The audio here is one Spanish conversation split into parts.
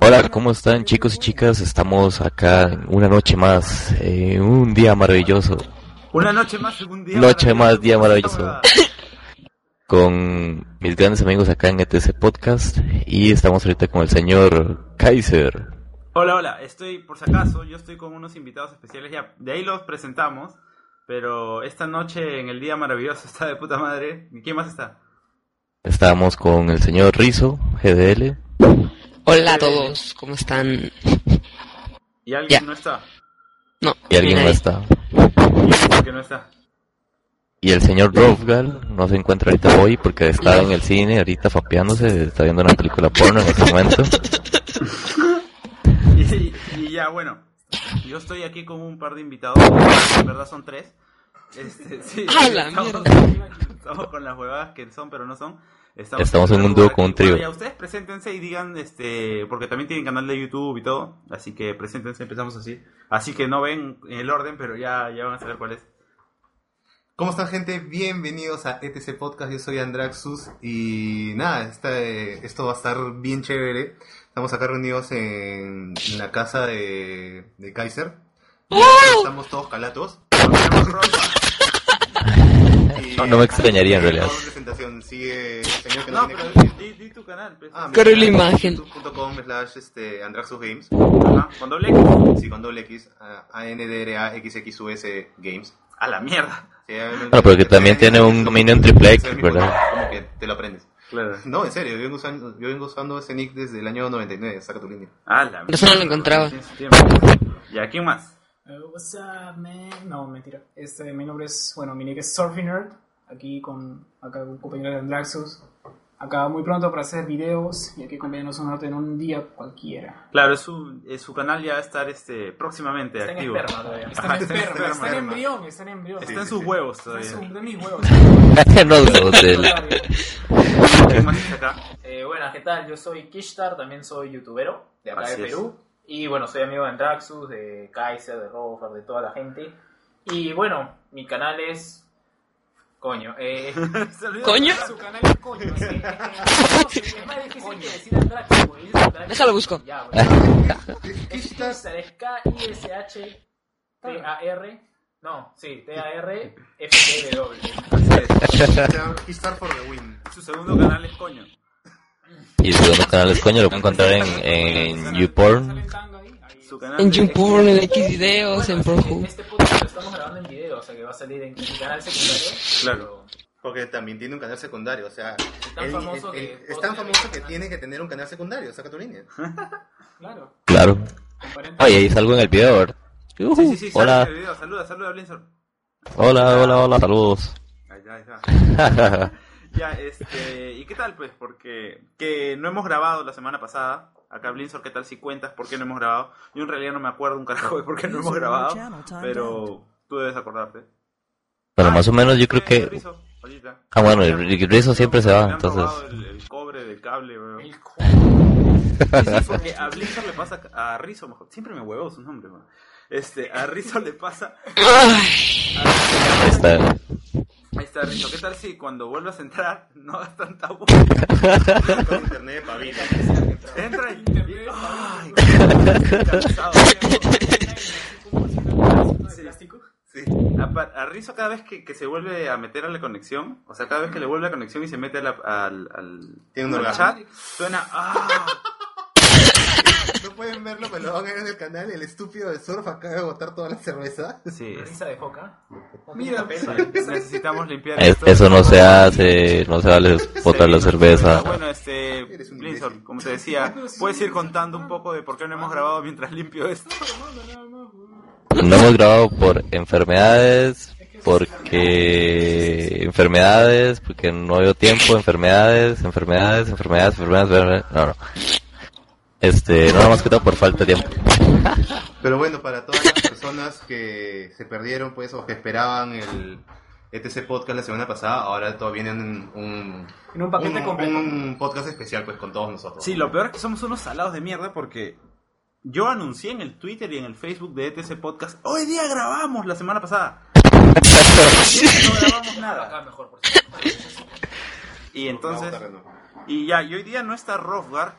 Hola, ¿cómo están chicos y chicas? Estamos acá una noche más, eh, un día maravilloso. Una noche más, un día Noche más, día maravilloso. Con mis grandes amigos acá en ETC Podcast y estamos ahorita con el señor Kaiser. Hola, hola, estoy, por si acaso, yo estoy con unos invitados especiales ya, de ahí los presentamos, pero esta noche en el día maravilloso está de puta madre. ¿Y quién más está? Estamos con el señor Rizo, GDL. Hola a todos, ¿cómo están? ¿Y alguien Ya. no está? No, Y alguien no está. ¿Y por qué no está? Y el señor Rofgal no se encuentra ahorita hoy porque está en el cine ahorita fapeándose, está viendo una película porno en este momento. Y, y ya, bueno, yo estoy aquí con un par de invitados, en verdad son tres. Este, sí, ¡A la estamos, mierda! estamos con las huevadas que son, pero no son. Estamos, Estamos en un dúo con un trío. Bueno, ya ustedes preséntense y digan, este, porque también tienen canal de YouTube y todo, así que preséntense, empezamos así. Así que no ven en el orden, pero ya, ya van a saber cuál es. ¿Cómo están gente? Bienvenidos a ETC Podcast, yo soy Andraxus y nada, esta, eh, esto va a estar bien chévere. Estamos acá reunidos en, en la casa de, de Kaiser. Estamos todos calatos. No, no me extrañaría, en realidad. Vamos a presentación, sigue que no, No, tiene pero di, di tu canal. pues. Ah, Corre la imagen. youtube.com slash este, Andraxus Games. Ajá, con doble X. Sí, con doble X, a n d r a x x u s Games. A la mierda. Sí, Bueno, porque también tiene un dominio en triple X, ¿verdad? Como que te lo aprendes. Claro. No, en serio, yo vengo usando, yo vengo usando ese nick desde el año 99, saca tu línea. A la Eso no lo encontraba. ¿Y quién más? Uh, what's up, man? No, mentira. Este, mi nombre es, bueno, mi nick es Surfing Nerd. Aquí con, acá un compañero de Andraxus. Acá muy pronto para hacer videos y aquí acompañarnos un norte en un día cualquiera. Claro, es su, es su canal ya va a estar este, próximamente Está en activo. esperma todavía. Está Ajá, en está en esperma, está en esperma. embrión, está en embrión. Está Sí, en sus sí. huevos Está todavía. en su- de mis huevos. no, del- ¿Quién más está acá? Eh, buenas, ¿qué tal? Yo soy Kishtar, también soy youtubero de acá Así de es. Perú. Y bueno, soy amigo de Andraxus, de Kaiser, de Rofer, de toda la gente. Y bueno, mi canal es. Coño, eh. ¿Coño? Su canal es coño. sí. es más difícil que decir dice Andraxus. Déjalo busco. Ya, bueno. Es Kishtar. Es. No, sí, T-A-R-F-T-W. Kishtar for the win. Su segundo canal es coño. Y su segundo canal es coño, lo pueden encontrar en, en YouPorn. En canal En de- YouPorn, en X videos, en Pornhub. Este podcast lo estamos grabando en video, o sea que va a salir en mi canal secundario. Claro. Porque también tiene un canal secundario, o sea, tan él- famoso él- que él- es tan famoso que tiene que tener un canal secundario, saca tu línea. Claro. Claro. Oye, ahí salgo en el video, ¿verdad? Ujú. Sí, sí, sí, hola, este video. Saluda, saluda, hola, hola, hola, saludos. Ahí está, ahí está. Ya, este, ¿y qué tal pues? Porque que no hemos grabado la semana pasada. Acá Blinzor, ¿qué tal si cuentas por qué no hemos grabado? Yo en realidad no me acuerdo un carajo de por qué no hemos grabado, pero tú debes acordarte. Bueno, Ah, más o menos yo ¿qué creo tiene que... Ah, bueno, el el Rizo siempre se va, entonces... El, el cobre del cable, weón. El co- Sí, sí, porque a Blinzor le pasa, a Rizzo mejor, siempre me huevo su nombre, weón. Este, a Rizzo le pasa... Ahí está. Rizzo, ¿qué tal si cuando vuelvas a entrar no hagas tanta voz? Con internet de pavita. Entra y... Ay. Sí. A, a Rizzo cada vez que, que se vuelve a meter a la conexión, o sea, cada vez que le vuelve a la conexión y se mete a la- al, al, Tiene un al chat, suena... ¡Ah! Pueden verlo, pero lo van a ver en el canal. El estúpido de surf acaba de botar toda la cerveza. Sí, es- Risa de foca. Mira, necesitamos limpiar Es- esto. eso no se hace, no se vale botar la cerveza. Bueno, este, Eres un Blinzor, imbécil. como te decía, puedes ir contando un poco de por qué no hemos grabado mientras limpio esto. No hemos grabado por enfermedades, porque enfermedades, porque no había tiempo, enfermedades, enfermedades, enfermedades, enfermedades, enfermedades, no, no. Este, no más que todo por falta de tiempo. Pero bueno, para todas las personas que se perdieron, pues, o que esperaban el ETC podcast la semana pasada, ahora todavía vienen un, En un paquete un- completo. un podcast especial, pues, con todos nosotros. Sí, lo peor es que somos unos salados de mierda porque yo anuncié en el Twitter y en el Facebook de ETC Podcast, hoy día grabamos la semana pasada. no grabamos Acá nada. mejor, por cierto. Y entonces, y ya, y hoy día no está Rofgar,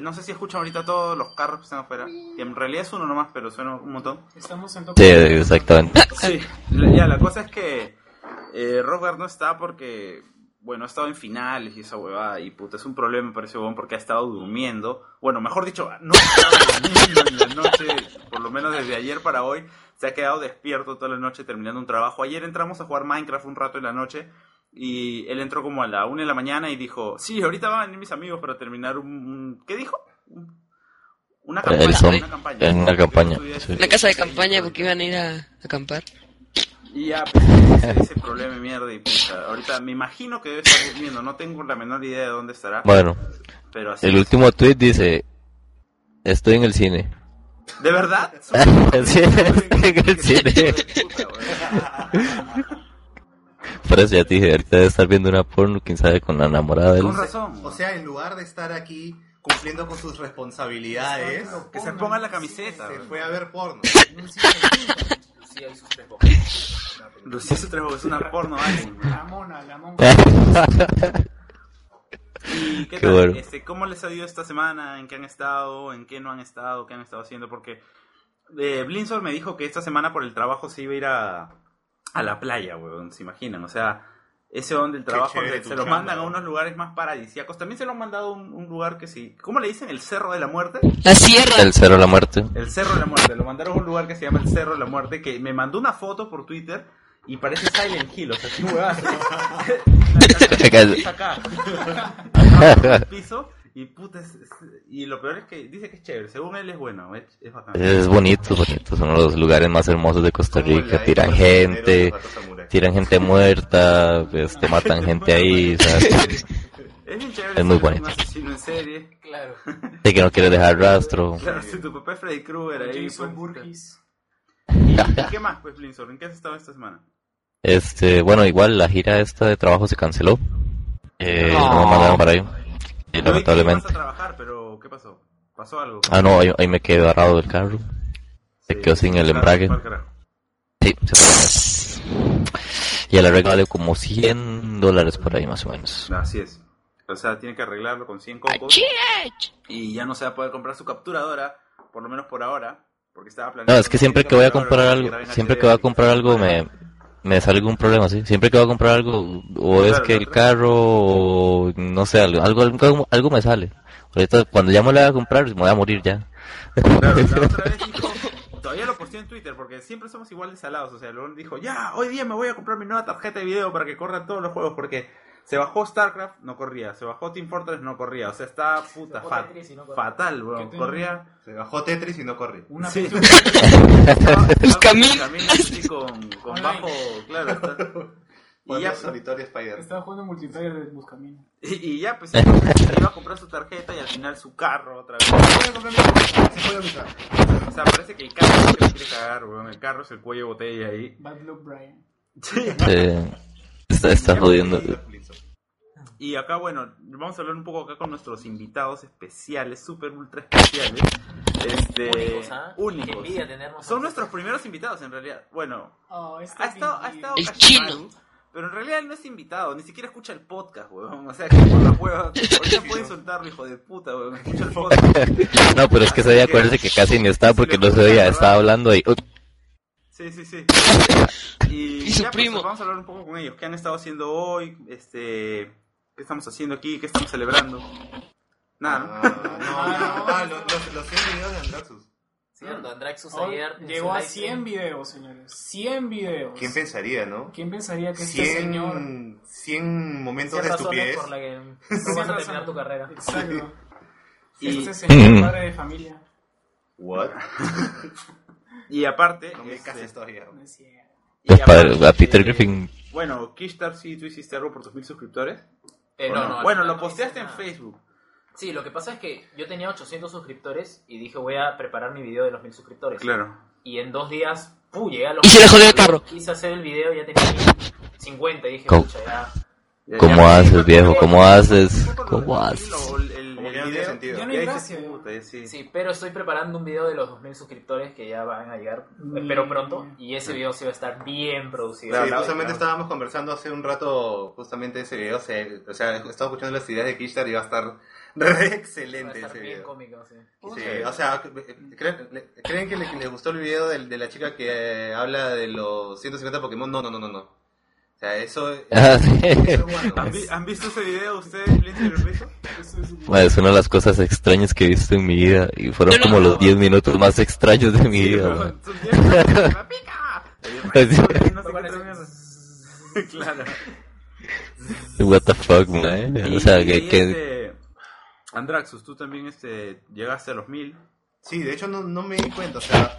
no sé si escuchan ahorita todos los carros que están afuera. Que en realidad es uno nomás, pero suena un montón. Estamos en Sí, exactamente. Sí, la- ya, la cosa es que eh, no está porque, bueno, ha estado en finales y esa huevada. Y puta, es un problema para ese huevón porque ha estado durmiendo. Bueno, mejor dicho, no ha estado durmiendo en la noche, por lo menos desde ayer para hoy. Se ha quedado despierto toda la noche terminando un trabajo. Ayer entramos a jugar Minecraft un rato en la noche. Y él entró como a la una de la mañana y dijo, sí, ahorita van a venir mis amigos para terminar un... un- ¿Qué dijo? Un- Una campaña. una campaña. En una campaña, sí. Una casa de campaña porque iban a ir a acampar. Y ya, pues, ese, ese problema de mierda y puta. Ahorita me imagino que debe estar durmiendo, no tengo la menor idea de dónde estará. Bueno, pero así el es. último tweet dice, estoy en el cine. ¿De verdad? Sí, estoy en el cine. Por eso ya te dije, ahorita debe estar viendo una porno, quién sabe, con la enamorada del... Con razón. O sea, en lugar de estar aquí cumpliendo con sus responsabilidades, que se ponga la camiseta. se fue a ver porno. Sí, hay sus tres bocas. Lucía su tres es una porno alguien. La mona, la mona. ¿Y qué Qué tal? bueno. Este, ¿Cómo les ha ido esta semana? ¿En qué han estado? ¿En qué no han estado? ¿Qué han estado haciendo? Porque eh, me dijo que esta semana por el trabajo se iba a ir a, a la playa, weón. ¿Se imaginan? O sea, ese donde el trabajo chévere se, lo mandan a unos lugares más paradisíacos. También se lo han mandado a un, un lugar que sí. ¿Cómo le dicen? ¿El Cerro de la Muerte? La sierra. El cero a la muerte. El Cerro de la Muerte. Lo mandaron a un lugar que se llama el Cerro de la Muerte. Que me mandó una foto por Twitter y parece Silent Hill. O sea, qué. Está acá. Acá en el piso. Y puta, es- es- y lo peor es que dice que es chévere. Según él es bueno. Es, es. Es bonito, es bonito. Son los lugares más hermosos de Costa Rica. Tiran gente, tiran gente muerta, este, matan gente ahí, o sea, Es bien chévere. Es muy bonito. Un asesino en serie. Claro. de que no quiere dejar rastro. Claro, si tu papá es Freddy Krueger ahí. Jason pues, Burgess. ¿Y, y qué más, pues, Blinzor? ¿En qué has estado esta semana? Este, bueno, igual la gira esta de trabajo se canceló. Eh, no me mandaron para ahí. Y Yo vi que ibas lamentablemente. a trabajar, pero ¿qué pasó? ¿Pasó algo? Ah, no, ahí, ahí me quedé varado del carro. Se quedó sin el embrague. Sí, se fue. Y el arreglo vale como 100 dólares por ahí más o menos. Así es. O sea, tiene que arreglarlo con 100 cocos. Y ya no se va a poder comprar su capturadora, por lo menos por ahora. Porque estaba planeando. No, es que siempre que voy a comprar algo, siempre que voy a comprar algo me, me sale algún problema, ¿sí? Siempre que voy a comprar algo, o es Claro, que el carro, o no sé, algo, algo, algo, algo me sale. Ahorita, cuando ya me lo voy a comprar, me voy a morir ya. Claro, la otra vez dijo, todavía lo posteó en Twitter porque siempre somos igual de salados. O sea, luego dijo, ya, hoy día me voy a comprar mi nueva tarjeta de video para que corran todos los juegos porque se bajó StarCraft, no corría. Se bajó Team Fortress, no corría. O sea, está puta, bajó fa- Tetris y no corría. fatal, weón. ¿Qué Corría. Se bajó Tetris y no corre. Una Sí. pintura. estaba- caminos. caminos así con, con bajo, claro. está- Y ya, pues, solitario Spider. Estaba jugando multiplayer de Buscamino. y, y ya, pues iba a comprar su tarjeta y al final su carro otra vez. O sea, parece que el carro es el que le quiere cagar, weón. El carro es el cuello de botella ahí. Bad Luck Brian. Sí. Eh, está, está jodiendo. Y acá, bueno, vamos a hablar un poco acá con nuestros invitados especiales, super ultra especiales. Este, Únicos, ¿ah? Qué únicos. Son nuestros primeros invitados en realidad. Bueno, Oh, ha estado, ha estado El casi chino. mal, pero en realidad él no es invitado, ni siquiera escucha el podcast, weón. O sea, que por la hueva. Ahorita puede soltarlo, hijo de puta, weón. Escucha el podcast. No, pero es que ese día acuérdense que casi ni estaba porque no se oía, estaba hablando ahí. Uy, Sí, sí, sí. Y, Y su ya, pues, primo. vamos a hablar un poco con ellos. ¿Qué han estado haciendo hoy? Este, ¿Qué estamos haciendo aquí? ¿Qué estamos celebrando? Nada, ¿no? Ah, no, no, ah, los, los, los 100 videos de Andraxus. Cierto, Andraxus Hoy ayer. llegó a live 100 stream- videos, señores. 100 videos. ¿Quién pensaría, no? ¿Quién pensaría que este señor... 100, 100 momentos de estupidez. por la que no Cien vas a terminar tu carrera. Exacto. Y- Este señor padre de familia. What? Y aparte, No me este, cases todavía. No es cierto. y aparte, a Peter eh, Griffin. Bueno, Kishtar, sí, tú hiciste algo por tus mil suscriptores. Eh, ¿O no, no? bueno, lo posteaste en. Facebook. Sí, lo que pasa es que yo tenía 800 suscriptores y dije voy a preparar mi video de los 1000 suscriptores. Claro. Y en dos días, ¡puh! llegué a los. Y se le jodió el carro. Quise hacer el video y ya tenía 50 y dije, pucha, ya. ¿Cómo haces, viejo? ¿Cómo haces? ¿Cómo de haces? ya no ya sí. Sí, pero estoy preparando un video de los 2000 suscriptores que ya van a llegar, Mm. espero pronto. Y ese video sí va a estar bien producido. Sí, Claro, justamente claro. estábamos conversando hace un rato justamente ese video, o sea, o sea, he estado escuchando las ideas de Kishtar y va a estar re Va a excelente estar ese bien video. cómico, sí. Sí, o sea, ¿creen, ¿creen que le, que le gustó el video del- de, la chica que eh, habla de los 150 Pokémon? No, no, no, no, no. O sea, eso, Ah, bueno. ¿Han, vi- han visto ese video ustedes, Lindsay es- es una de las cosas extrañas que he visto en mi vida y fueron como los 10 minutos más extraños de mi vida. Sí. Mierda. Claro. What the fuck, man. Y- O sea, que- este, Andraxus, tú también este, llegaste a los mil. Sí, de hecho no, no me di cuenta, o sea,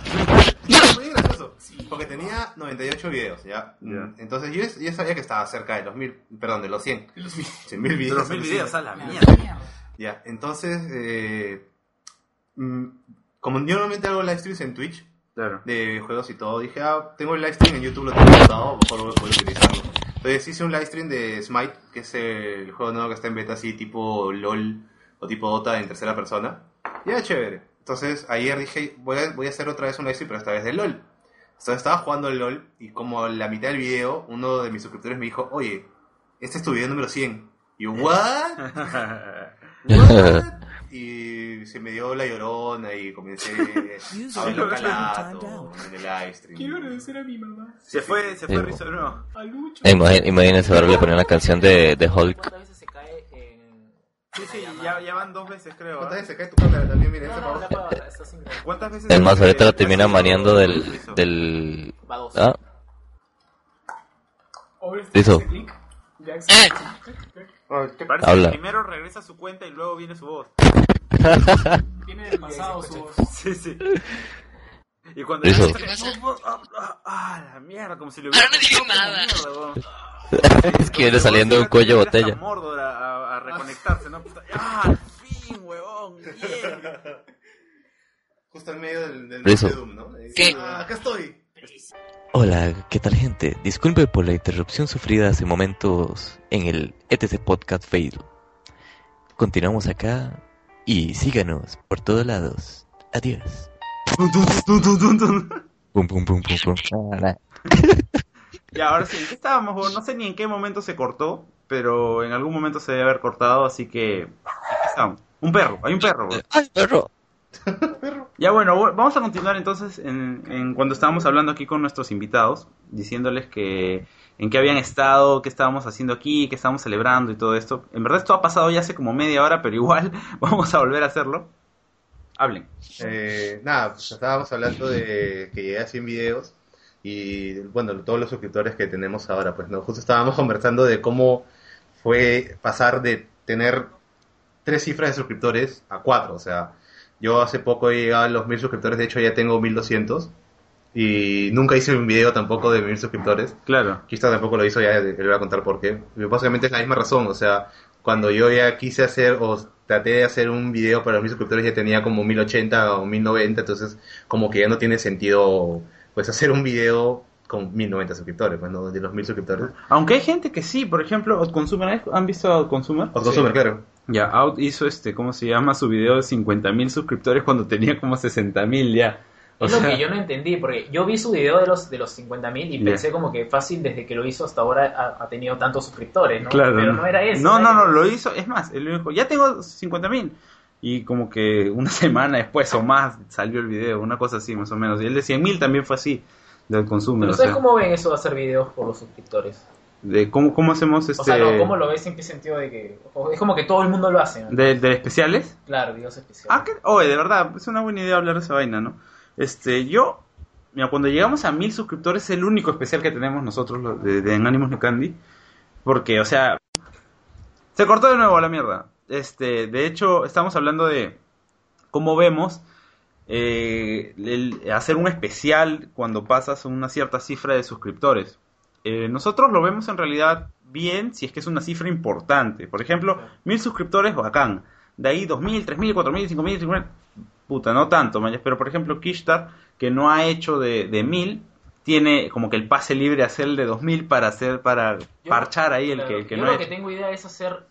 muy gracioso, porque tenía 98 videos, ¿ya? Ya. Entonces yo, yo sabía que estaba cerca de los mil, perdón, de los 100. de los mil. 100 mil De videos. los mil videos, a la La mierda. Ya, entonces, eh, mm, como yo normalmente hago live streams en Twitch, Claro. de juegos y todo, dije, ah, tengo el live stream en YouTube, lo tengo montado, mejor voy a utilizarlo. Entonces hice un live stream de Smite, que es el juego nuevo que está en beta así tipo LOL o tipo Dota en tercera persona. Y era chévere. Entonces ayer dije, voy a, voy a hacer otra vez un live stream, pero esta vez de LOL. Entonces estaba jugando el LOL y como la mitad del video, uno de mis suscriptores me dijo, oye, este es tu video número 100. Y yo, ¿what? ¿What? Y se me dio la llorona y comencé a verlo calato en el live stream. Quiero agradecer a mi mamá, Se fue, se fue a Lucho. Imagín- Imagínense ponían la canción de, de Hulk. ¿Cuántas veces se cae en...? Sí, sí, ya, ya van dos veces creo. ¿Cuántas ¿ah? veces se cae tu cámara también? Mira, No, no, está sin... ¿Cuántas veces? Es más, ahorita lo termina maneando del, del... Va dos. Ah, clic. Jackson. Te parece Habla. que primero regresa su cuenta y luego viene su voz. Viene del pasado su voz. Sí, sí. Y cuando. "Oh, oh, ah, ah, la mierda, como si le hubiera Ahora no digo nada. mierda. es que viene saliendo de un cuello de botella. Mordor a, a- a reconectarse, ¿no? ¡Ah, al fin, huevón! Bien. Justo en medio del, del Doom, ¿no? ¿Qué? Ah, acá estoy. Hola, ¿qué tal gente? Disculpe por la interrupción sufrida hace momentos en el ETC Podcast Fail. Continuamos acá y síganos por todos lados. Adiós. Pum, pum, pum, pum, pum. Ya, ahora sí, ¿en qué estábamos? No sé ni en qué momento se cortó, pero en algún momento se debe haber cortado, así que... estamos. Un perro, hay un perro, huevón. ¡Ay, perro! Ya bueno, bu- vamos a continuar entonces en, en cuando estábamos hablando aquí con nuestros invitados, diciéndoles que en qué habían estado, qué estábamos haciendo aquí, qué estábamos celebrando y todo esto. En verdad esto ha pasado ya hace como media hora, pero igual vamos a volver a hacerlo. Hablen. Eh, nada, pues estábamos hablando de que llegué a 100 videos y bueno, todos los suscriptores que tenemos ahora, pues no, justo estábamos conversando de cómo fue pasar de tener tres cifras de suscriptores a cuatro, o sea, yo hace poco he llegado a los mil suscriptores, de hecho ya tengo 1200 y nunca hice un video tampoco de mil suscriptores. Claro. Quista tampoco lo hizo, ya le voy a contar por qué. Básicamente es la misma razón, o sea, cuando yo ya quise hacer o traté de hacer un video para mis suscriptores ya tenía como 1080 o 1090, entonces como que ya no tiene sentido pues hacer un video con 1090 suscriptores, pues no, de los 1000 suscriptores. Aunque hay gente que sí, por ejemplo, Outconsumer, ¿han visto a Outconsumer? O consumer, claro. Ya, Out hizo este, ¿cómo se llama? Su video de 50.000 suscriptores cuando tenía como 60.000 ya. O Es lo que yo no entendí, porque yo vi su video de los de los 50.000 y pensé como que fácil desde que lo hizo hasta ahora ha, ha tenido tantos suscriptores, ¿no? Claro. Pero no era eso. No, no, era- no, lo hizo. Es más, él dijo, ya tengo 50.000 Y como que una semana después o más salió el video, una cosa así más o menos. Y el de 100.000 también fue así, del consumo. Pero o ¿ustedes sea, cómo ven eso de hacer videos por los suscriptores? de cómo, cómo hacemos este... O sea, no, ¿cómo lo ves en qué sentido de que... Es como que todo el mundo lo hace, ¿no? de, de especiales? Claro, videos especiales. Ah, que, oye, de verdad, es una buena idea hablar de esa vaina, ¿no? Este, yo, mira, cuando llegamos a mil suscriptores es el único especial que tenemos nosotros de, de en Ánimos de Candy. Porque, o sea, se cortó de nuevo la mierda. Este, de hecho, estamos hablando de cómo vemos eh, el- hacer un especial cuando pasas una cierta cifra de suscriptores. Eh, nosotros lo vemos en realidad bien si es que es una cifra importante. Por ejemplo, mil suscriptores, bacán. De ahí dos mil, tres mil, cuatro mil, cinco mil, cinco mil. Puta, no tanto, mañas. Pero por ejemplo, Kishtar, que no ha hecho de, de mil, tiene como que el pase libre a hacer el de dos mil para hacer, para Yo- parchar ahí el claro, que, el que yo no lo ha que hecho. tengo idea es hacer...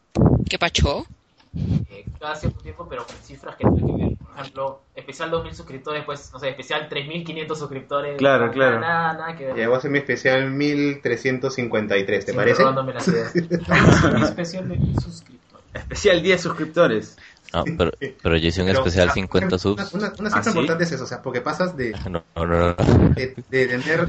¿Qué pacho? Eh, cada cierto tiempo, pero con cifras que tienen que ver. Por ejemplo, especial 2000 suscriptores, pues, no sé, especial 3500 suscriptores. Claro, nada, claro. Nada, nada que ver. Ya voy a hacer mi especial 1353, ¿te Siempre parece? Mi especial de suscriptores. Especial 10 suscriptores. No, pero, pero yo hice un Pero, especial ah, 50 una- subs. Una, una cifra ¿Ah, sí? importante es eso, o sea, porque pasas de, No, no, no, no. de, de tener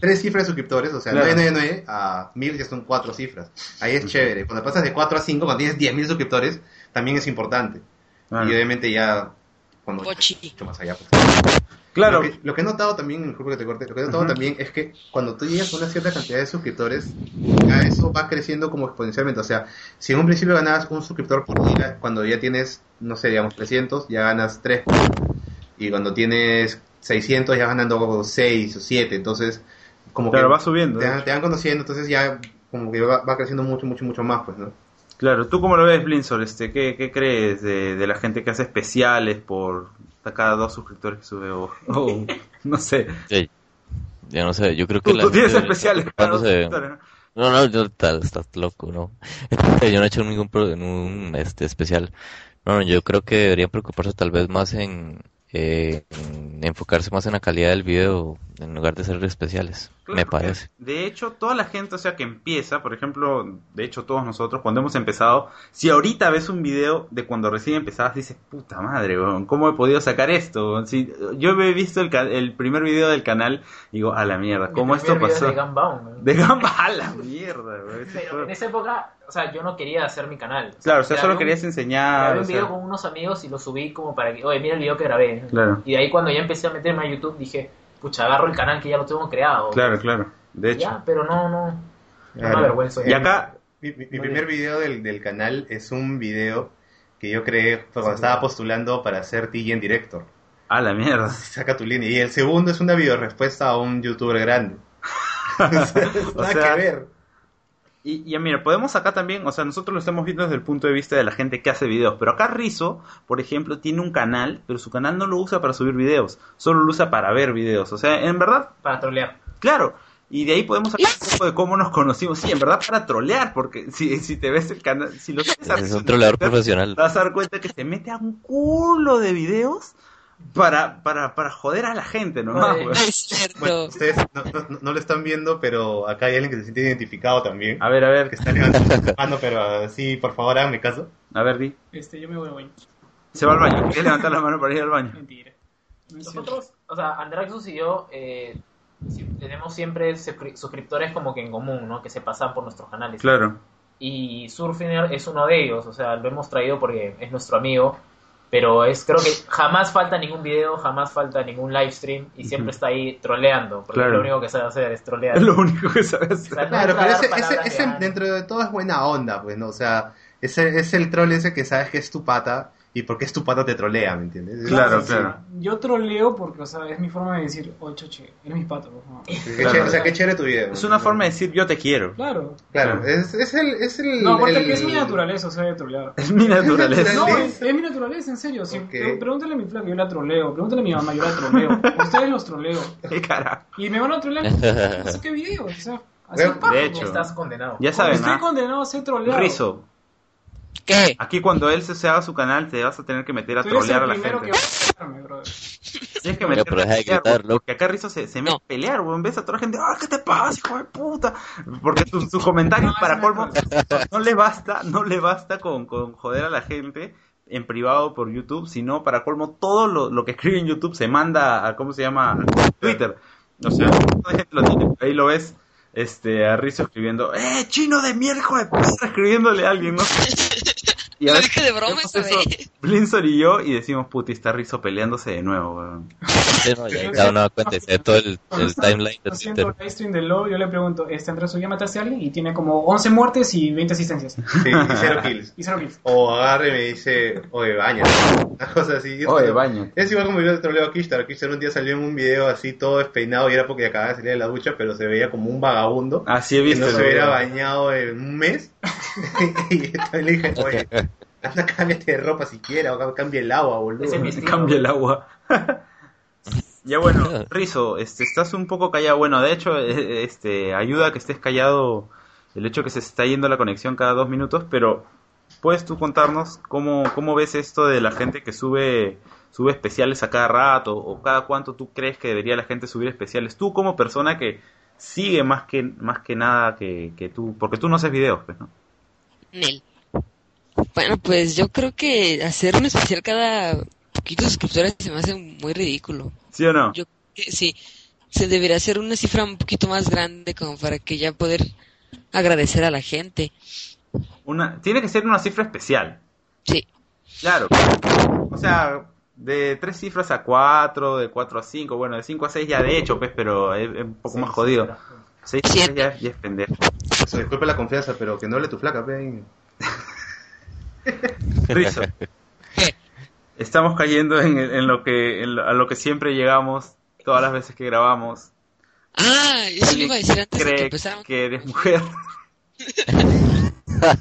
tres cifras de suscriptores, o sea, Claro. 999 a 1000 ya son cuatro cifras. Ahí es chévere. Cuando pasas de 4 a 5, cuando tienes 10.000 suscriptores, también es importante. Claro. Y obviamente ya, cuando Pochi. mucho más allá, pues, Claro. Lo que, lo que he notado también, disculpa que te corte, lo que he notado también es que cuando tú llegas a una cierta cantidad de suscriptores, ya eso va creciendo como exponencialmente. O sea, si en un principio ganabas un suscriptor por día, cuando ya tienes, no sé, digamos 300, ya ganas 3. Y cuando tienes 600, ya ganando 6 o 7. Entonces, como Claro, que va subiendo. te, van- te van conociendo, entonces ya como que va, va creciendo mucho, mucho, mucho más, pues, ¿no? Claro, ¿tú cómo lo ves, Blinzor? Este, ¿qué, ¿Qué crees de, de la gente que hace especiales por cada dos suscriptores que sube? O, o no sé. Sí. Yo no sé, yo creo que Tú, la tú tienes gente especiales cada dos preocupándose- suscriptores, ¿no? No, no, yo tal, estás loco, no. Yo no he hecho ningún pro- un este especial. No, no, yo creo que deberían preocuparse tal vez más en, eh, en enfocarse más en la calidad del video en lugar de hacer especiales, Claro, me parece. De hecho, toda la gente, o sea, que empieza, por ejemplo, de hecho todos nosotros, cuando hemos empezado, si ahorita ves un video de cuando recién empezabas, dices, puta madre, ¿cómo he podido sacar esto? Si, yo he visto el, el primer video del canal, digo, a la mierda, ¿cómo Mi esto pasó? De Gunbound, ¿no? De gamba a la mierda, ese Pero fue- en esa época, o sea, yo no quería hacer mi canal. O sea, Claro, o sea, solo un- querías enseñar, Grabé o un video sea, con unos amigos y lo subí como para que, oye, mira el video que grabé. Claro. Y de ahí cuando ya empecé a meterme a YouTube dije, pucha, agarro el canal que ya lo tengo creado. claro, claro, de hecho. Ya, pero no, no, no me Claro. avergüenzo. Y acá, Mi, mi- primer video del, del canal es un video que yo creé cuando estaba postulando para ser TGN Director. a la mierda. Saca tu línea. Y el segundo es una video respuesta a un youtuber grande. o sea, O nada sea, que ver. Y ya mira, podemos acá también, o sea, nosotros lo estamos viendo desde el punto de vista de la gente que hace videos, pero acá Rizo, por ejemplo, tiene un canal, pero su canal no lo usa para subir videos, solo lo usa para ver videos, o sea, en verdad, Para trolear. claro, y de ahí podemos hablar un poco de cómo nos conocimos, sí, en verdad para trolear, porque si, si te ves el canal, si lo a Es un troleador profesional. te vas a dar cuenta que se mete a un culo de videos para, para, para joder a la gente nomás, cierto. Bueno, ustedes no, no- no lo están viendo, pero acá hay alguien que se siente identificado también. A ver, a Que ver, está levantando su mano, pero sí, por favor, háganme caso. a ver, di. Este, yo me voy a baño. Se va al baño, ¿quieres levantar la mano para ir al baño? Mentira. Nosotros, o sea, Andraxus y yo eh, tenemos siempre suscri- suscriptores como que en común, ¿no? Que se pasan por nuestros canales. Claro. Y Surfiner es uno de ellos, o sea, lo hemos traído porque es nuestro amigo. Pero es, creo que jamás falta ningún video, jamás falta ningún live stream y siempre está ahí troleando, porque Claro. lo único que sabe hacer es trolear. Es lo único que sabes O hacer. sea, no Claro, pero ese, ese, ese de dentro de todo es buena onda, pues, ¿no? O sea, ese es el troll ese que sabes que es tu pata y porque es tu pata te trolea, ¿me entiendes? Claro, Sí, claro. Yo troleo porque, o sea, es mi forma de decir, oye, choche, eres mi pato, Claro. chévere, o sea, qué chévere tu video. Es una forma de decir yo te quiero. Claro. Claro, es, es el... Es el No, aparte el- que es mi naturaleza, o sea, de trolear. Es mi naturaleza. No, es, es mi naturaleza, en serio. Si, Pregúntale a mi flaca, yo la troleo. Pregúntale a mi mamá, yo la troleo. Ustedes los troleo. Qué cara. Y me van a trolear. No sé qué video, o sea, así Bueno, es paja, de ¿no? hecho. Estás condenado. Ya saben, Estoy ¿ah? condenado a ser troleado. Rizo. ¿Qué? Aquí cuando él se se haga su canal te vas a tener que meter a Tú trolear a la gente. que a. Tienes que meter de gritar, porque acá Rizo se, se mete No. a pelear, weón. Ves a toda la gente, ¡ah, qué te pasa, hijo de puta! Porque sus sus comentarios No, para colmo no le basta, no le basta con, con joder a la gente en privado por YouTube, sino para colmo todo lo, lo que escribe en YouTube se manda a, ¿cómo se llama? A Twitter. O sea, toda la gente lo tiene. Ahí lo ves, este, a Rizzo escribiendo, ¡eh, chino de mierda, hijo de puta! Escribiéndole a alguien, ¿no? Y Lo dije de broma eso, vez. Blinzor y yo, y decimos, puti, está Rizzo peleándose de nuevo, weón. Sí, no, ya cada uno da cuenta y se ve todo el, el timeline de haciendo Twitter. live stream de LoL, yo le pregunto, este Andrés, ¿ya mataste a alguien? Y tiene como 11 muertes y 20 asistencias. Sí, y cero kills. Y 0 kills. O agarre y me dice, oye, baña. Una cosa así. Oye, baño. Es igual como yo le troleo a Kishtar. Kishtar un día salió en un video así todo despeinado y era porque acababa de salir de la ducha, pero se veía como un vagabundo. Así he Que visto. no el se hubiera bañado en un mes. y le dije, oye, anda, cámbiate de ropa siquiera, o cambia el agua, boludo. Cambia el agua. ya bueno, Rizo, este, estás un poco callado. Bueno, de hecho, eh, este, ayuda a que estés callado el hecho que se está yendo la conexión cada dos minutos, pero ¿puedes tú contarnos cómo, cómo ves esto de la gente que sube sube especiales a cada rato o cada cuánto tú crees que debería la gente subir especiales? Tú como persona que sigue más que más que nada que, que tú, porque tú no haces videos, pues, ¿no? Nel. Bueno, pues yo creo que hacer un especial cada poquitos suscriptores se me hace muy ridículo. ¿Sí o no? Yo creo que sí, se debería hacer una cifra un poquito más grande como para que ya poder agradecer a la gente. Una, tiene que ser una cifra especial. Sí. Claro. O sea, de tres cifras a cuatro, de cuatro a cinco, bueno, de cinco a seis ya de hecho, pues, pero es, es un poco más jodido. Seis a seis ya, ya es pendejo. Eso, disculpe la confianza, pero que no hable tu flaca, pe. Rizo. ¿Qué? Estamos cayendo en, en lo que en lo- a lo que siempre llegamos todas las veces que grabamos. Ah, eso lo iba a decir antes de que Cree empezáramos. que eres mujer.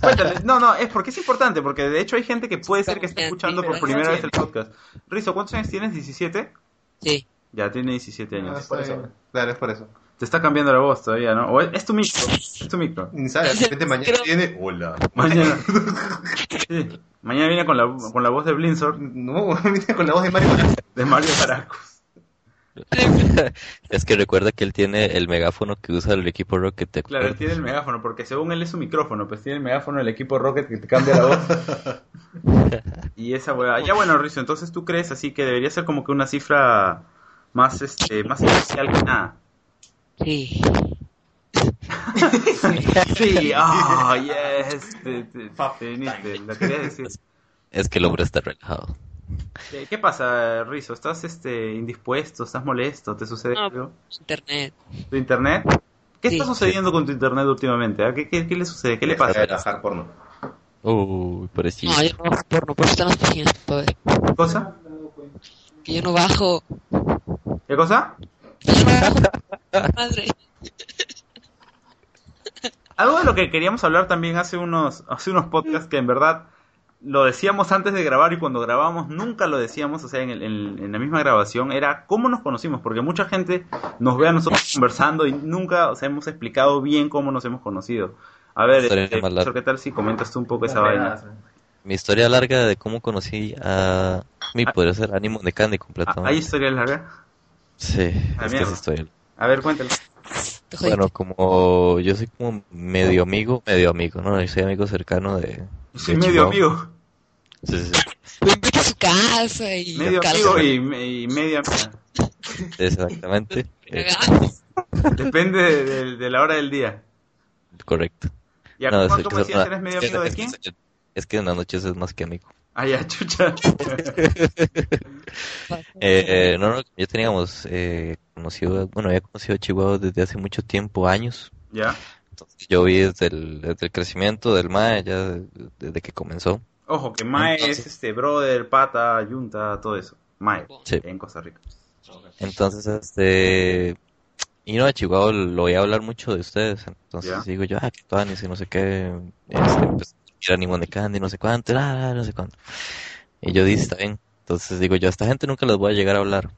Cuéntale. No, no, es porque es importante, porque de hecho hay gente que puede ser que esté escuchando por primera vez el podcast. Rizo, ¿cuántos años tienes? ¿17? Sí. Ya tiene 17 Ah, años. está bien. Claro, es por eso. Te está cambiando la voz todavía, ¿no? O es, es tu micro. Es tu micro. Ni sabes, de repente mañana Creo- viene. Hola. Mañana. Sí. Mañana viene con la, con la voz de Blinzor, No, viene con la voz de Mario de Mario Baracus. Es que recuerda que él tiene el megáfono que usa el equipo Rocket. ¿te Claro, él tiene el megáfono, porque según él es su micrófono, pues tiene el megáfono del equipo Rocket que te cambia la voz. y esa hueá. Ya bueno, Rizzo, entonces tú crees así que debería ser como que una cifra más este más especial que nada. Sí. Sí, ah, yes. Te, te, te viniste, lo quería decir. Es que el hombre está relajado. Eh, ¿Qué pasa, Rizzo? ¿Estás este indispuesto? ¿Estás molesto? ¿Te sucede No. algo? Internet. ¿Tu internet? ¿Qué Sí. está sucediendo con tu internet últimamente? ah? ¿Qué, qué, qué le sucede? ¿Qué le pasa? De bajar porno. Uy, pobrecito. No, yo no bajo porno, por eso están las páginas. ¿Qué cosa? Que yo no bajo. ¿Qué cosa? Madre. Algo de lo que queríamos hablar también hace unos, hace unos podcasts que en verdad lo decíamos antes de grabar y cuando grabábamos nunca lo decíamos, o sea, en, el- en- en la misma grabación, era cómo nos conocimos, porque mucha gente nos ve a nosotros conversando y nunca, o sea, hemos explicado bien cómo nos hemos conocido. A ver, este, profesor, ¿qué tal si comentas tú un poco esa vaina? Mi historia larga de cómo conocí a mi poder ser ánimo de Candy Ah, completamente. ¿Hay historia larga? Sí, es que historia. A ver, cuéntalo. Bueno, como yo soy como medio amigo, medio amigo, ¿no? Yo soy amigo cercano de... Soy de medio amigo, Sí, sí, sí, Lo invito a su casa y... medio casa. amigo y, y media amiga. exactamente. Eh, Depende de, de- de la hora del día. correcto. ¿Y a No, decías, eres medio es que- amigo de quién? Es que en las noches es más que amigo. Ya, chucha. Eh, no, no, ya teníamos eh, conocido, bueno, había conocido a Chihuahua desde hace mucho tiempo, años. ya. Entonces yo vi desde el, desde el crecimiento del MAE, ya de- desde que comenzó. Ojo, que Mae Entonces- es este brother, pata, yunta, todo eso. Mae, Sí. en Costa Rica. Entonces, este... Y no, a Chihuahua lo voy a hablar mucho de ustedes. Entonces Ya. digo yo, ah, que y no sé qué. Este, pues, era Nimón de Candy, no sé cuánto, ah, no sé cuánto. Y yo dije, está bien. Entonces digo yo, a esta gente nunca les voy a llegar a hablar.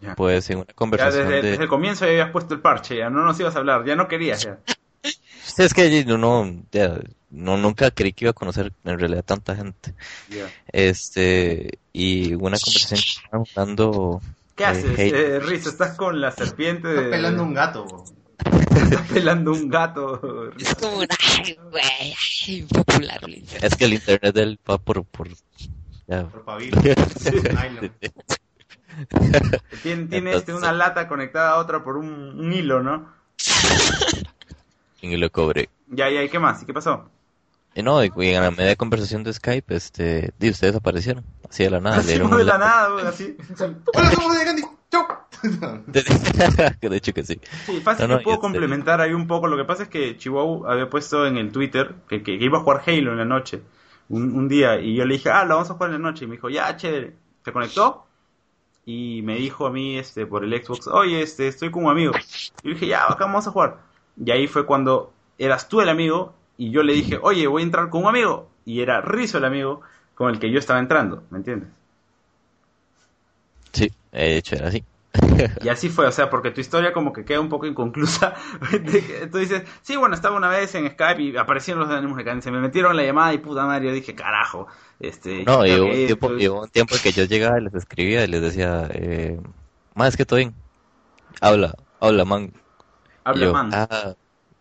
Ya. Pues en una Ya conversación desde, de... desde el comienzo ya habías puesto el parche, ya no nos ibas a hablar, ya no querías. Ya. Sí, es que yo no, ya, no, nunca creí que iba a conocer en realidad tanta gente. Ya. Este, y una conversación que estaban jugando... ¿Qué eh, haces, eh, Riz? ¿Estás con la serpiente de... Está pelando un gato. Bo. Estás pelando un gato. Es como un... Ay, güey, ay, popular. Es que el internet del va por, por, ya, Por. Tiene, tiene Entonces- este, una lata conectada a otra por un, un hilo, ¿no? y lo cobré. Ya, ya, ¿y qué más? ¿Y qué pasó? Y no, y y en la media conversación de Skype, este, y ustedes aparecieron, así de la nada. Así de la nada, güey, así. Hola, somos de Gandhi. Chau. de hecho que sí. Sí, fácil No, no, que puedo este- complementar ahí un poco. Lo que pasa es que Chihuahua había puesto en el Twitter que, que iba a jugar Halo en la noche, un, un día, y yo le dije, ah, lo vamos a jugar en la noche. Y me dijo, ya, chévere. Se conectó y me dijo a mí este por el Xbox, oye, este, estoy con un amigo. Y yo dije, ya, acá vamos a jugar. Y ahí fue cuando eras tú el amigo y yo le dije, oye, voy a entrar con un amigo. Y era Rizo el amigo con el que yo estaba entrando, ¿me entiendes? Sí, de hecho era así. Y así fue, o sea, porque tu historia como que queda un poco inconclusa. Tú dices, sí, bueno, estaba una vez en Skype y aparecieron los ánimos de se me metieron la llamada y puta madre, yo dije, carajo. Este, No, creo llegó un, tiempo, es- llegó un tiempo en que yo llegaba y les escribía y les decía, eh, es que todo bien. Habla, habla, man. Y Habla yo, man. Ah,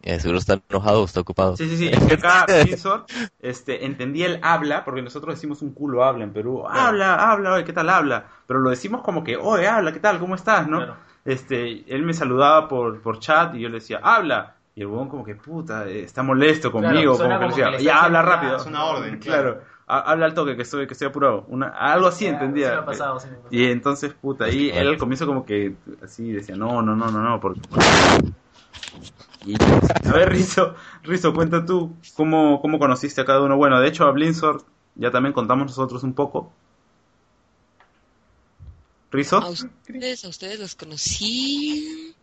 eh, seguro está enojado o está ocupado. Sí, sí, sí. Es que acá Windsor este, entendía el habla, porque nosotros decimos un culo habla en Perú. Habla, habla, oye, ¿qué tal habla? Pero lo decimos como que, oye, habla, ¿qué tal? ¿Cómo estás? ¿no? Claro. Este, él me saludaba por, por chat y yo le decía, habla. Y el huevón como que, puta, eh, está molesto conmigo. como que como que decía, ya, habla rápido. "Ya, es una orden, Claro. Ha- Habla al toque que estoy, que estoy apurado. Una, algo así Ya, entendía. pasado. Y entonces, puta, ahí él al comienzo como que así decía, no, no, no, no, no, porque... Y, a ver, Rizo, Rizo, cuenta tú cómo, cómo conociste a cada uno. Bueno, de hecho a Blindsor ya también contamos nosotros un poco. ¿Rizo? A ustedes, a ustedes los conocí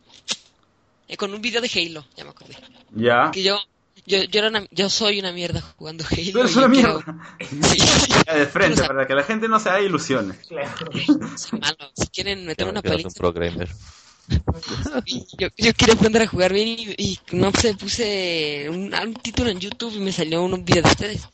eh, con un video de Halo, ya me acordé. Ya. Que yo, yo, yo, era una- yo soy una mierda jugando Halo. Y yo una quiero- mierda. Sí, Ya de frente, O sea- para que la gente no se haga ilusiones. Claro. soy malo. Si quieren meter una eres un paliza, programmer. yo, yo quería aprender a jugar bien y, y no sé, puse un, un título en YouTube y me salió un video de ustedes.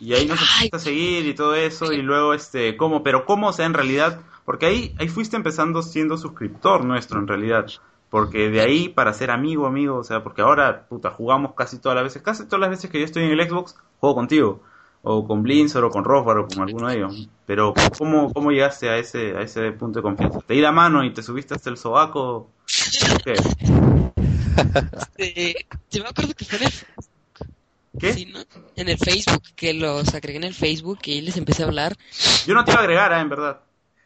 Y ahí nos empezaste a seguir y todo eso, y luego, este, ¿cómo? Pero ¿cómo? O sea, en realidad, porque ahí, ahí fuiste empezando siendo suscriptor nuestro, en realidad. Porque de ahí para ser amigo, amigo, o sea, porque ahora, puta, jugamos casi todas las veces, casi todas las veces que yo estoy en el Xbox, juego contigo. O con Blinzor, o con Rothbard, o con alguno de ellos. Pero, ¿cómo, cómo llegaste a ese, a ese punto de confianza? ¿Te di la mano y te subiste hasta el sobaco? ¿Qué? Eh, yo me acuerdo que fue en el, ¿Qué? sí, ¿no? en el Facebook, que los agregué en el Facebook y les empecé a hablar. Yo no te iba a agregar, ah, en verdad.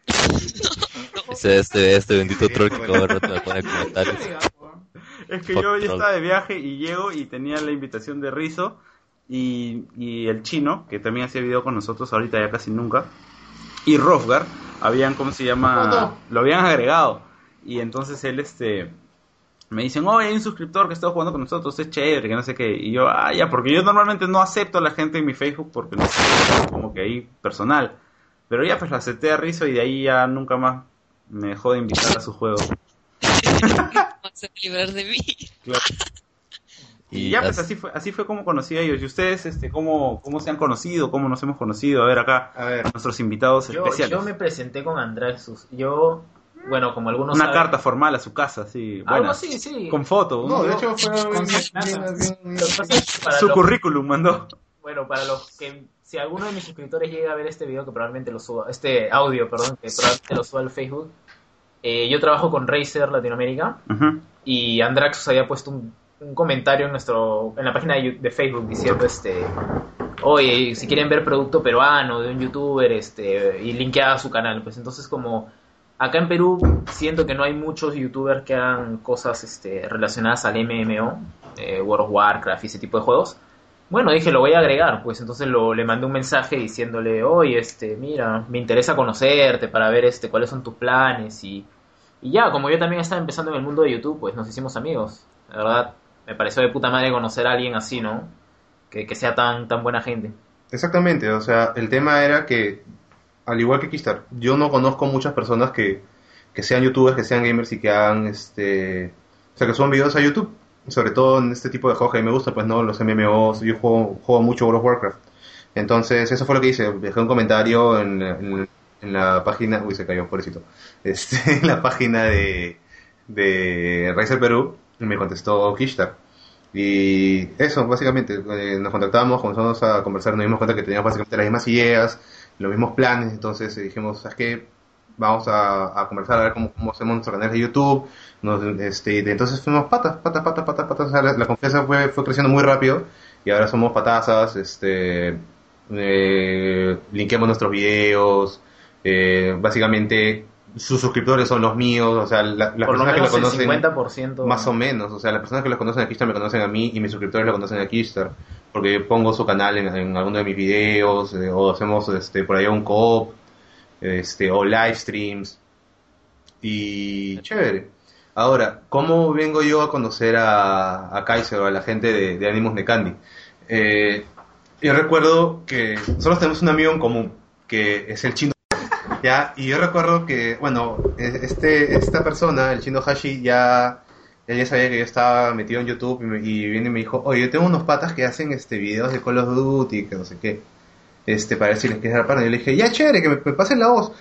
Ese, este, este bendito troll que cada rato me pone comentarios. Es que Fuck yo ya estaba de viaje y llego y tenía la invitación de Rizo y, y el chino, que también hacía video con nosotros ahorita ya casi nunca, y Rofgar, habían, ¿cómo se llama? Lo habían agregado. Y entonces él, este, me dicen, oye, hay un suscriptor que está jugando con nosotros, es chévere, que no sé qué. Y yo, ah, ya, porque yo normalmente no acepto a la gente en mi Facebook porque no sé, como que ahí personal. Pero ya, pues lo acepté a Rizo y de ahí ya nunca más me dejó de invitar a su juego. Vas a librar de mí. Claro. Y Y ya, pues as- así fue, así fue como conocí a ellos. ¿Y ustedes, este, cómo, cómo se han conocido? ¿Cómo nos hemos conocido? A ver acá, A ver, nuestros invitados Yo, especiales. yo me presenté con Andraxus. Yo, bueno, como algunos Una saben- carta formal a su casa, sí. Algo buena, así, sí. Con foto. no, de hecho fue Con Su los- currículum mandó. Bueno, para los que, si alguno de mis suscriptores llega a ver este video, que probablemente lo suba, este audio, perdón, que probablemente lo suba al Facebook, eh, yo trabajo con Razer Latinoamérica Ujú. y Andraxus había puesto un, un comentario en nuestro en la página de, Facebook diciendo este oye si quieren ver producto peruano de un youtuber este y linkeaba su canal pues entonces como acá en Perú siento que no hay muchos youtubers que hagan cosas este, relacionadas al MMO eh, World of Warcraft y ese tipo de juegos bueno dije lo voy a agregar pues entonces lo, le mandé un mensaje diciéndole oye este mira me interesa conocerte para ver este cuáles son tus planes y y ya, como yo también estaba empezando en el mundo de YouTube, pues nos hicimos amigos. La verdad, me pareció de puta madre conocer a alguien así, ¿no? Que, que sea tan, tan buena gente. Exactamente, o sea, el tema era que, al igual que Kistar, yo no conozco muchas personas que, que sean youtubers, que sean gamers y que hagan, este, o sea, que suban videos a YouTube, sobre todo en este tipo de juegos que a mí me gusta, pues no, los MMOs, yo juego, juego mucho World of Warcraft. Entonces, eso fue lo que hice, dejé un comentario en, en- la página, uy, se cayó, pobrecito, este, en la página de, de Razer Perú, me contestó Kishtar. Y eso, básicamente, eh, nos contactamos, comenzamos a conversar, nos dimos cuenta que teníamos básicamente las mismas ideas, los mismos planes, entonces eh, dijimos, ¿sabes qué? Vamos a, conversar a ver cómo, hacemos nuestro canal de YouTube. Este, entonces fuimos patas, patas, patas, patas, patas. O sea, la, la confianza fue, fue creciendo muy rápido y ahora somos patazas, este, eh, linkeamos nuestros videos, eh, básicamente sus suscriptores son los míos, o sea, la- las Por lo personas que lo el conocen... 50%. Más o menos, o sea, las personas que los conocen a Kishtar me conocen a mí y mis suscriptores lo conocen a Kishtar, porque pongo su canal en, en alguno de mis videos, eh, o hacemos este, por ahí un co-op, este, o live streams, y chévere. Ahora, ¿cómo vengo yo a conocer a, a Kaiser o a la gente de, de Ánimos de Candy? Eh, yo recuerdo que nosotros tenemos un amigo en común, que es el chino. Ya, y yo recuerdo que, bueno, e- este, esta persona, el chino Hashi, ya, ya sabía que yo estaba metido en YouTube y, me- y viene y me dijo, oye, yo tengo unos patas que hacen este videos de Call of Duty, que no sé qué, este, para ver si les quieres dar pana. Y yo le dije, ya, chévere, que me, me pasen la voz.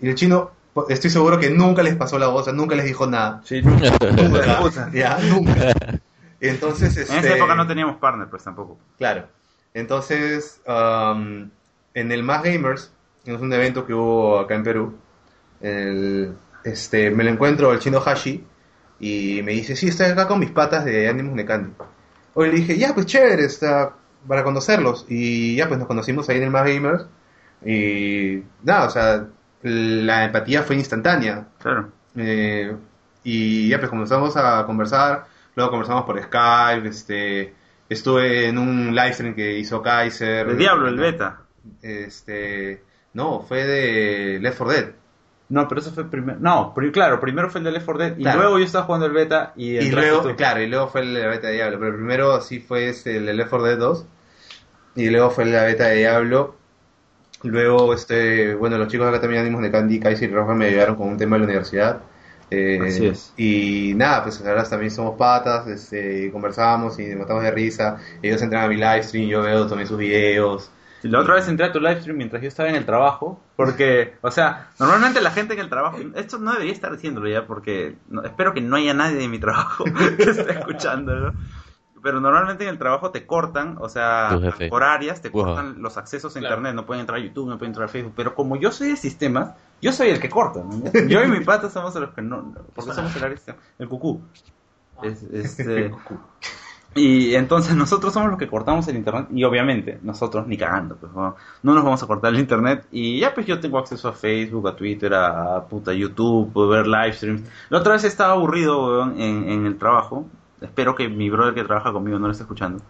Y el chino, estoy seguro que nunca les pasó la voz, nunca les dijo nada. Sí, nunca. Nunca, Puta. ya, nunca. Entonces, este... En esa época no teníamos partner, pues tampoco. Claro. Entonces, am, en el Más Gamers, es un evento que hubo acá en Perú, el- este, me lo encuentro el chino Hashi y me dice, sí, estoy acá con mis patas de Animus Nekandi. Hoy le dije, ya, pues chévere, está para conocerlos. Y ya, pues nos conocimos ahí en el Más Gamers. Y nada, o sea, la empatía fue instantánea. Claro. Eh, y ya pues comenzamos a conversar, luego conversamos por Skype, este, estuve en un live stream que hizo Kaiser. El Diablo, el beta. Este, no, fue de Left 4 Dead. No, pero eso fue primero. No, pri- claro, primero fue el de Left 4 Dead y Claro. luego yo estaba jugando el beta y Y luego, tú. claro, y luego fue la beta de Diablo, pero primero sí fue el de Left 4 Dead 2 y luego fue la beta de Diablo. Luego, este, bueno, los chicos acá también animos de Candy, Kaiser y Roja me ayudaron con un tema de la universidad. Eh, Así es. Y nada, pues ahora también somos patas, este, conversamos y nos matamos de risa. Ellos entran a mi live stream, yo veo también sus videos. La otra vez entré a tu live stream mientras yo estaba en el trabajo, porque, o sea, normalmente la gente en el trabajo, esto no debería estar diciéndolo ya, porque no- espero que no haya nadie de mi trabajo que esté escuchándolo. Pero normalmente en el trabajo te cortan, o sea, áreas, te Wow. cortan los accesos a Claro. internet, no pueden entrar a YouTube, no pueden entrar a Facebook. Pero como yo soy de sistemas, yo soy el que corta. ¿no? Yo y mi pata somos los que no, porque somos el área de sistema- el cucú. Es- este, y entonces nosotros somos los que cortamos el internet y obviamente nosotros ni cagando, pues no, no nos vamos a cortar el internet y ya pues yo tengo acceso a Facebook, a Twitter, a, a puta YouTube, puedo ver live streams. La otra vez estaba aburrido weón, en, en el trabajo, espero que mi brother que trabaja conmigo no lo esté escuchando.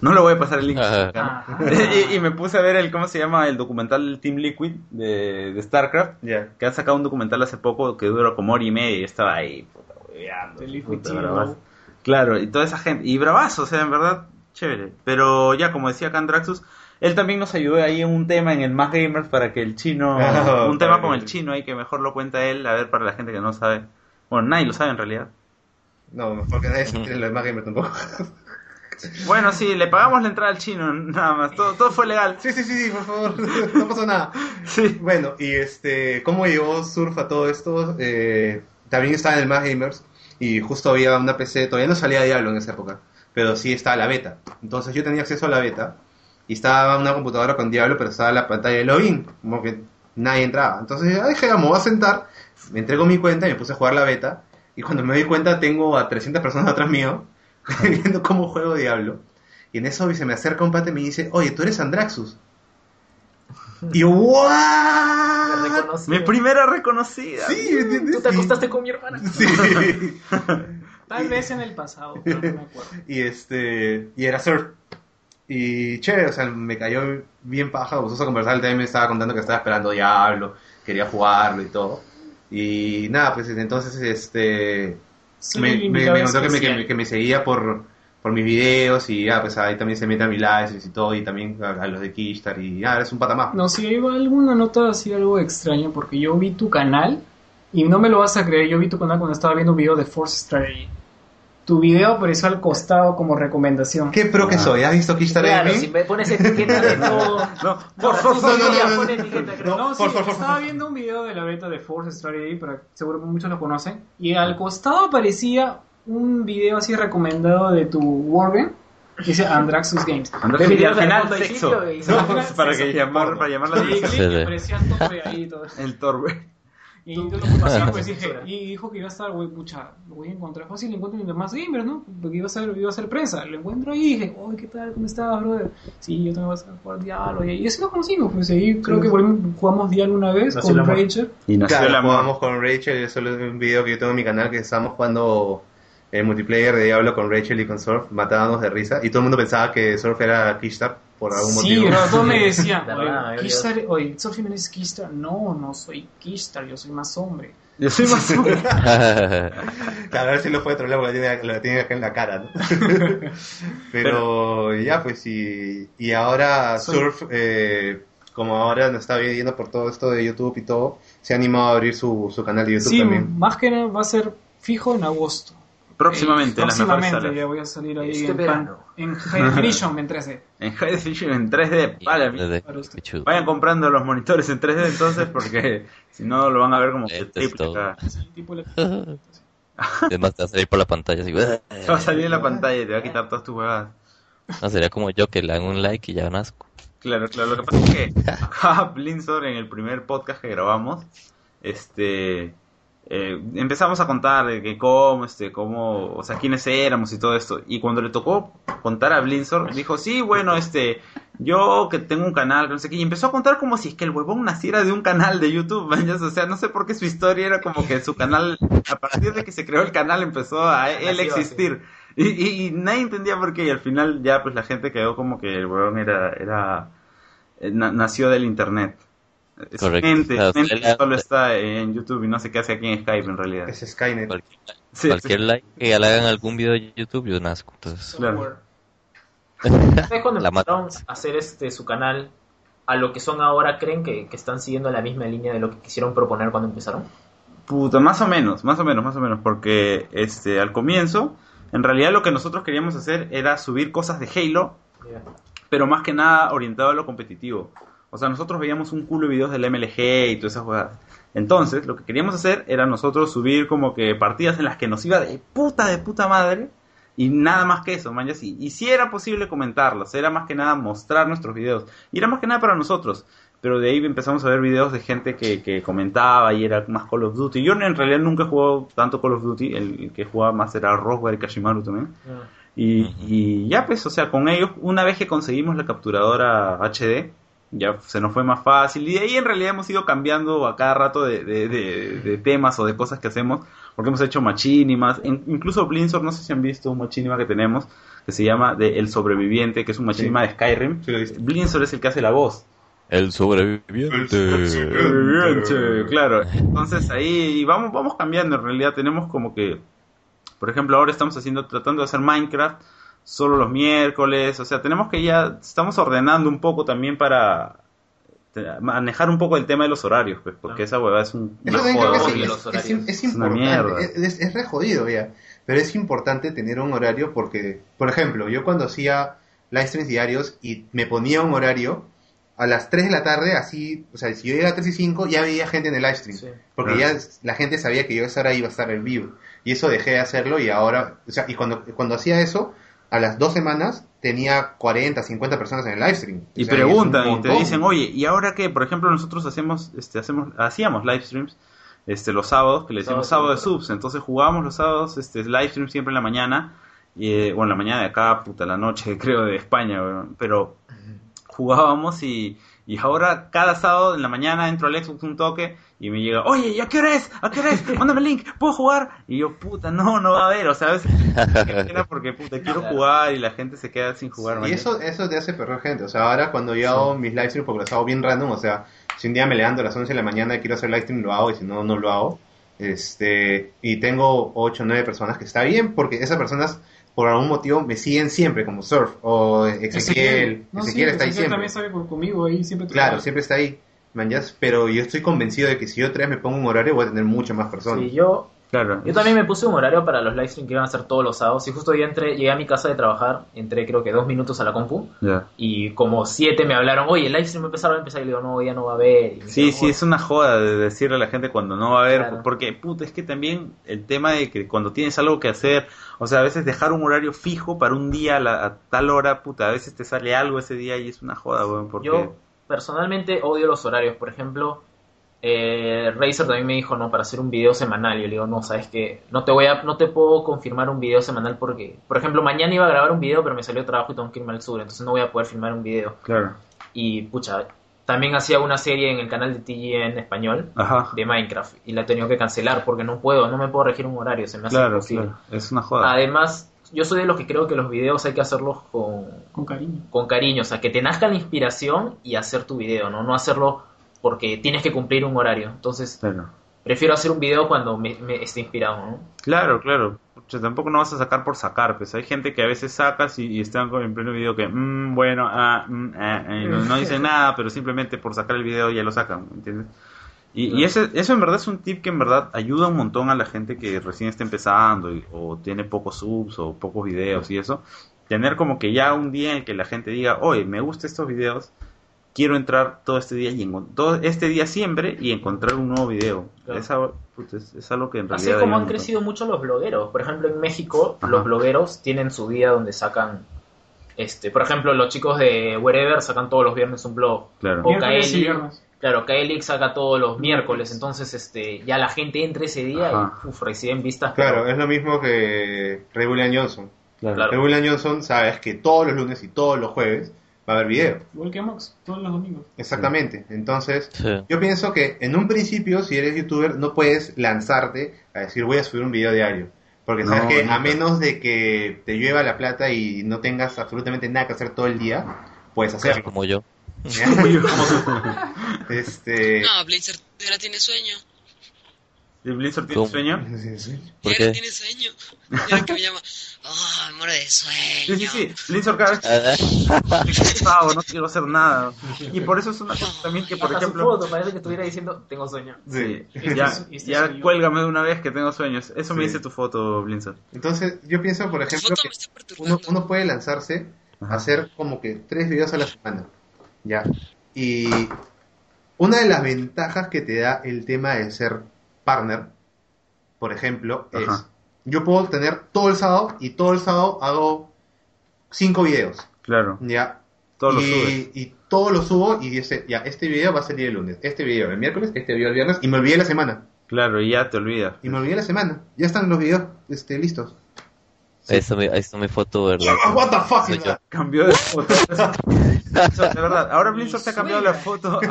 No le voy a pasar el link. Y, y me puse a ver el, ¿cómo se llama? El documental Team Liquid de, de StarCraft, Ya. que han sacado un documental hace poco que duró como hora y media y estaba ahí, puta, puta. Claro, y toda esa gente. Y bravazo, o sea, en verdad, chévere. Pero ya, como decía Candraxus, él también nos ayudó ahí en un tema en el Más Gamers para que el chino. Ah, un tema con el chino ahí que mejor lo cuenta él, a ver, para la gente que no sabe. Bueno, nadie lo sabe en realidad. No, mejor que nadie se lo demás gamer tampoco. Bueno, sí, le pagamos la entrada al chino, nada más. Todo, todo fue legal. sí, sí, sí, sí, por favor, no pasó nada. Sí. Bueno, y este, ¿cómo llegó Surf a todo esto? Eh, también estaba en el Más Gamers y justo había una PC, todavía no salía Diablo en esa época, pero sí estaba la beta. Entonces yo tenía acceso a la beta y estaba una computadora con Diablo, pero estaba la pantalla de login, como que nadie entraba. Entonces yo dije, "Ah, me voy a sentar, me entrego mi cuenta y me puse a jugar la beta. Y cuando me doy cuenta tengo a 300 personas atrás mío viendo cómo juego Diablo. Y en eso se me acerca un pate y me dice, oye, tú eres Andraxus. Y yo, reconocí. Mi primera reconocida. Sí, ¿me entiendes? Tú te Sí. acostaste con mi hermana. Sí. Tal vez en el pasado, pero no me acuerdo. y este, y era surf. Y chévere, o sea, me cayó bien paja, vos a conversar, él también me estaba contando que estaba esperando Diablo, quería jugarlo y todo. Y nada, pues entonces este Soy me, me, contó que me, que, me- que me seguía por, por mis videos y ya, pues ahí también se mete a mi live y todo, y también a, a los de Kishtar y ya, eres un pata más. No, si hay alguna nota así algo extraño, porque yo vi tu canal y no me lo vas a creer, yo vi tu canal cuando estaba viendo un video de Force Strategy. Tu video apareció al costado como recomendación. ¿Qué pro que soy? ¿Has visto Kishtar Claro, si me pones etiqueta de todo. No, Por por favor, no, no, no, pone no. etiqueta, creo. No, No, sí, por favor, por estaba viendo un video de la beta de Force Strategy, para seguro muchos lo conocen, y al costado aparecía un video así recomendado de tu Wargame, que dice Andraxus Games. Andrés, Ve y al final y sexo. y- final, para sexo. que llamar, para llamar la Y atención. clic, Sí, sí. aparecía el tope ahí y todo. El Torbe. Y yo lo pasé, pues dije, y dijo que iba a estar, güey, pucha, lo voy a encontrar fácil, lo encuentro en los más gamers, ¿no? Porque iba a ser, iba a ser prensa. Lo encuentro ahí y dije, oye, ¿qué tal? ¿Cómo estás, brother? Sí, yo también voy a jugar Diablo. Y así lo conocimos, pues ahí creo que jugamos Diablo una vez Nació con. Rachel. Y nació Claro, el amor. jugamos con Rachel, eso es un video que yo tengo en mi canal que estábamos jugando el multiplayer de Diablo con Rachel y con Surf, matábamos de risa y todo el mundo pensaba que Surf era Kishtar por algún Sí, motivo. bro, todos me decían, oye, Kishtar, oye, Sophie no es Kishtar. No, no soy Kishtar, yo soy más hombre. Yo soy más Claro, a ver si lo puede trolear porque lo tiene, lo tiene acá en la cara, ¿no? Pero, ya, pues, y, y ahora Soy- Surf, eh, como ahora nos está viendo por todo esto de YouTube y todo, se ha animado a abrir su, su canal de YouTube Sí, también. más que nada va a ser fijo en agosto. Próximamente, en las mejores Próximamente salas. ya voy a salir ahí Este en, verano. en High Definition en 3D. En High Definition en 3D. Vale, qué chulo. Vayan comprando los monitores en 3D entonces porque si no lo van a ver como que triple acá. Además te va a salir por la pantalla así. Te va a salir en la pantalla y te va a quitar todas tus huevadas. No, sería como yo que le hago un like y ya nazco. Claro, claro. Lo que pasa es que acá Blinzor en el primer podcast que grabamos, este eh, empezamos a contar de que cómo, este, cómo, o sea, quiénes éramos y todo esto. Y cuando le tocó contar a Blinzor, dijo, sí, bueno, este, yo que tengo un canal, que no sé qué, y empezó a contar como si es que el huevón naciera de un canal de YouTube, ¿mañas? o sea, no sé por qué su historia era como que su canal, a partir de que se creó el canal, empezó a él existir. Y, y, y nadie entendía por qué, y al final ya pues la gente quedó como que el huevón era, era, eh, na- nació del internet. Es Correcto. mente, O sea, mente él- solo está en YouTube y no sé qué hace aquí en Skype en realidad. Es Skynet. Cualquier, Sí, cualquier sí. like que le hagan algún video de YouTube, yo nazco. Entonces, Claro. ¿Ustedes cuando La empezaron a hacer este su canal a lo que son ahora creen que, que están siguiendo la misma línea de lo que quisieron proponer cuando empezaron? Puta, más o menos, más o menos, más o menos, porque este al comienzo, en realidad lo que nosotros queríamos hacer era subir cosas de Halo, pero más que nada orientado a lo competitivo. O sea, nosotros veíamos un culo de videos del MLG y todas esas jugadas. Entonces, lo que queríamos hacer era nosotros subir como que partidas en las que nos iba de puta de puta madre y nada más que eso, man, ya sí. Y si era posible comentarlos, era más que nada mostrar nuestros videos. Y era más que nada para nosotros. Pero de ahí empezamos a ver videos de gente que, que comentaba y era más Call of Duty. Yo en realidad nunca he jugado tanto Call of Duty, el que jugaba más era Roswell y Kashimaru también. Y, y ya pues, o sea, con ellos, una vez que conseguimos la capturadora HD, ya se nos fue más fácil. Y de ahí en realidad hemos ido cambiando a cada rato de, de- de- de temas o de cosas que hacemos, porque hemos hecho machinimas. En- incluso Blinzor, no sé si han visto un machinima que tenemos, que se llama de El Sobreviviente, que es un machinima de Skyrim. Sí. Blinzor es el que hace la voz. el sobreviviente. Sobreviviente, claro. Entonces ahí vamos, vamos cambiando. En realidad tenemos como que, por ejemplo, ahora estamos haciendo, tratando de hacer Minecraft solo los miércoles. O sea, tenemos que ya, estamos ordenando un poco también para manejar un poco el tema de los horarios, pues, porque esa huevada es un, una joda sí, horrible. los es, horarios. es- es Es una importante, mierda. es, es- es re jodido ya, pero es importante tener un horario porque, por ejemplo, yo cuando hacía live streams diarios y me ponía un horario, a las 3 de la tarde, así, o sea, si yo llegaba a 3 y 5, ya veía gente en el live stream, Sí. porque Claro. ya la gente sabía que yo a esa hora iba a estar en vivo, y eso dejé de hacerlo y ahora, o sea, y cuando, cuando hacía eso, a las dos semanas tenía 40, 50 personas en el live stream. Y O sea, preguntan y te dicen, oye, ¿y ahora qué? Por ejemplo, nosotros hacemos, este, hacemos, hacíamos live streams este, los sábados, que le decimos Sábado, sábado de subs. Entonces jugábamos los sábados, este, live stream siempre en la mañana, y, eh, bueno, en la mañana de acá, puta, la noche, creo, de España, weón. pero jugábamos y, y ahora cada sábado en la mañana entro al Xbox un toque y me llega, oye, ¿y a qué hora es? ¿A qué hora es? Mándame el link, ¿puedo jugar? Y yo, puta, no, no va a haber, o sea, a veces porque, puta, quiero jugar y la gente se queda sin jugar. Y eso, eso te hace perder gente. O sea, ahora cuando yo hago mis live streams, porque los hago bien random, o sea, si un día me levanto a las 11 de la mañana y quiero hacer live stream, lo hago, y si no, no lo hago. Este, y tengo 8 o 9 personas que está bien, porque esas personas, por algún motivo, me siguen siempre, como Surf, o Ezequiel. No, Ezequiel sí, está ahí Ezequiel siempre. también sabe con- conmigo ahí, siempre Claro, siempre está ahí. Man, ya- pero yo estoy convencido de que si yo otra vez me pongo un horario, voy a tener muchas más personas. Sí, yo, Claro. yo también me puse un horario para los live streams que iban a ser todos los sábados. Y justo yo entré, llegué a mi casa de trabajar, entré creo que dos minutos a la compu. Ya. Y como siete me hablaron, oye, el live stream va a empezar. Y le digo, no, ya no va a haber. Sí, sí, es una joda de decirle a la gente cuando no va a haber, Claro. porque puta, es que también el tema de que cuando tienes algo que hacer, o sea, a veces dejar un horario fijo para un día a, la- a tal hora, puta, a veces te sale algo ese día y es una joda, weón, porque... Yo personalmente odio los horarios. Por ejemplo, eh, Razer también me dijo, no, para hacer un video semanal. Yo le digo, no, sabes que no te voy a, no te puedo confirmar un video semanal porque, por ejemplo, mañana iba a grabar un video, pero me salió trabajo y tengo que irme al sur, entonces no voy a poder filmar un video. Claro. Y pucha, también hacía una serie en el canal de TG en español Ajá. de Minecraft y la he tenido que cancelar porque no puedo, no me puedo regir un horario, se me hace Claro, imposible. claro. Es una joda. Además, yo soy de los que creo que los videos hay que hacerlos con, Con cariño. con cariño, o sea, que te nazca la inspiración y hacer tu video, ¿no? No hacerlo porque tienes que cumplir un horario. Entonces, Claro. prefiero hacer un video cuando me, me esté inspirado, ¿no? Claro, claro. Pucha, tampoco no vas a sacar por sacar, pues hay gente que a veces sacas y, y están en pleno video que, "Mm, bueno, ah, mm, ah", y no, no dicen nada, pero simplemente por sacar el video ya lo sacan, ¿entiendes? Y, y ese, eso en verdad es un tip que en verdad ayuda un montón a la gente que recién está empezando y- o tiene pocos subs o pocos videos y eso. Tener como que ya un día en el que la gente diga, oye, me gustan estos videos, quiero entrar todo este día y encon- todo este día siempre y encontrar un nuevo video. Claro. Es, algo- puta, es- es algo que en Así realidad... como ayuda han crecido mucho los blogueros. Por ejemplo, en México, Ajá. los blogueros tienen su día donde sacan. Este, por ejemplo, los chicos de Wherever sacan todos los viernes un blog. Claro. O claro, Kaeli saca todos los miércoles. Entonces, este, ya la gente entra ese día Ajá. y uf, reciben vistas. Claro, pero- es lo mismo que Ray William Johnson. Claro. Claro. Ray William Johnson sabes que todos los lunes y todos los jueves va a haber video. Igual que Mox, todos los domingos. Exactamente. Entonces, Sí. yo pienso que en un principio, si eres youtuber, no puedes lanzarte a decir voy a subir un video diario. Porque sabes No, que nunca. a menos de que te llueva la plata y no tengas absolutamente nada que hacer todo el día, puedes hacerlo. Como yo. este, No, Blizzard ahora tiene sueño. ¿Y Blizzard tiene ¿Cómo? sueño? ¿Por qué? tiene sueño. Que me llama, oh, me muero de sueño. Sí, sí, sí. Blizzard cada vez que Ah, estoy cansado, no quiero hacer nada. Y por eso es una cosa también que, por Hasta su ejemplo... foto, parece que estuviera diciendo, tengo sueño. Sí, Este ya, es- este ya yo. cuélgame de una vez que tengo sueños. Eso me Sí. dice tu foto, Blizzard. entonces, yo pienso, por ejemplo, que me uno, uno puede lanzarse Ajá. a hacer como que tres videos a la semana. ¿Ya? Y una de las ventajas que te da el tema de ser partner, por ejemplo, es Ajá. yo puedo tener todo el sábado y todo el sábado hago cinco videos. Claro, ¿Ya? todo lo y, subes. y todo lo subo y dice, ya, este video va a salir el lunes, este video el miércoles, este video el viernes, y me olvidé la semana. Claro, y ya te olvidas. Y me olvidé la semana. Ya están los videos este, listos. ahí, está mi, ahí está mi foto, ¿verdad? What the fuck? Cambió de foto. de verdad, ahora Blizzard se ha cambiado la foto.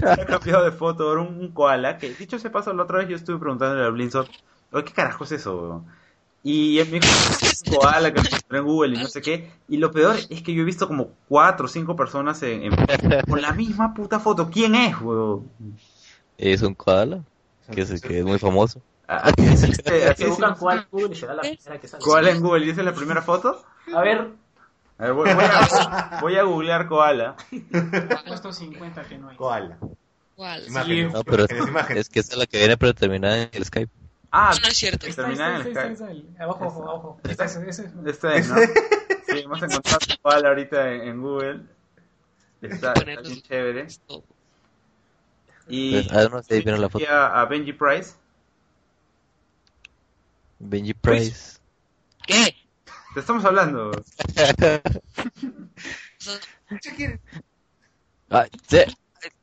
Se ha cambiado de foto. Ahora un, un koala. Que dicho se paso, la otra vez yo estuve preguntándole a Blizzard, "Oye, ¿qué carajo es eso? weón?". Y él me dijo, "Es un koala que encontré en Google y no sé qué. Y lo peor es que yo he visto como cuatro o cinco personas en, en- con la misma puta foto. ¿Quién es, weón? Es un koala, que es, que es muy famoso. Ah, cuál en Google. ¿Y esa es la primera foto? A ver, A ver, voy, voy a, voy a googlear koala. Ha puesto 50 que no hay. Koala. ¿Cuál? Imágenes. No, pero es, Imágenes, es que esa es la que viene predeterminada en el Skype. Ah, No, no es cierto. Está, terminada está, en está, el está, Skype. está, Abajo, abajo, abajo. Está ese, ese. Este es, ¿no? Sí, hemos encontrado koala ahorita en, en Google. Está, está bien chévere. Y Pues, ah, no sé, ahí viene la foto. a, a Benji Price. Benji Price. ¿Qué? Te estamos hablando. O sea, Ah,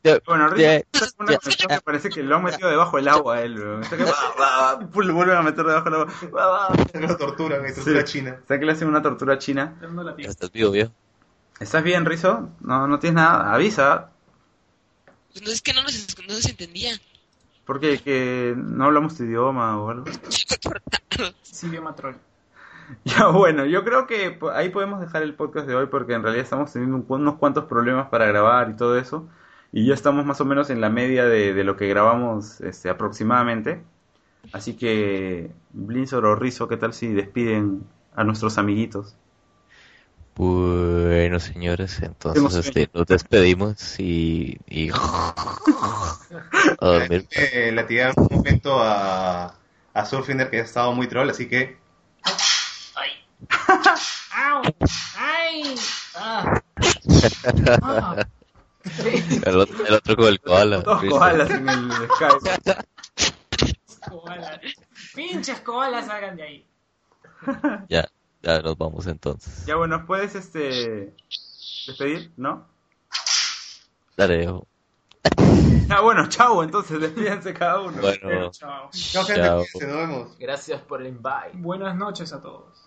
Bueno, con una conexión que parece que lo han metido debajo del agua a él. weón. Está que va, va, va, lo vuelven a meter debajo del agua. Va, va. Lo torturan, es tortura Sí. china. Está que le hacen una tortura china. Estás vivo, viejo. ¿Estás bien, Rizo? No, no tienes nada. Avisa. pues no es que no nos, no nos entendía. Porque que no hablamos tu idioma o algo. Sí, idioma troll. Ya bueno, yo creo que ahí podemos dejar el podcast de hoy porque en realidad estamos teniendo unos cuantos problemas para grabar y todo eso. Y ya estamos más o menos en la media de, de lo que grabamos este, aproximadamente. Así que, Blinzor o Rizo, ¿qué tal si despiden a nuestros amiguitos? Bueno, señores, entonces este, nos despedimos y, y a dormir. Eh, le un momento a, a Surfiner que ha estado muy troll, así que. ¡Ay! ¡Ah! ¡Ah! El otro, el otro con el koala. Dos koalas en el Skype. Koala. Pinches koalas salgan de ahí. Ya, ya nos vamos entonces. Ya bueno, ¿puedes este despedir? ¿No? Dale, viejo. Ah, bueno, chao, entonces despídense cada uno. Bueno, Chao. chao gente, Chao. nos vemos. gracias por el invite. Buenas noches a todos.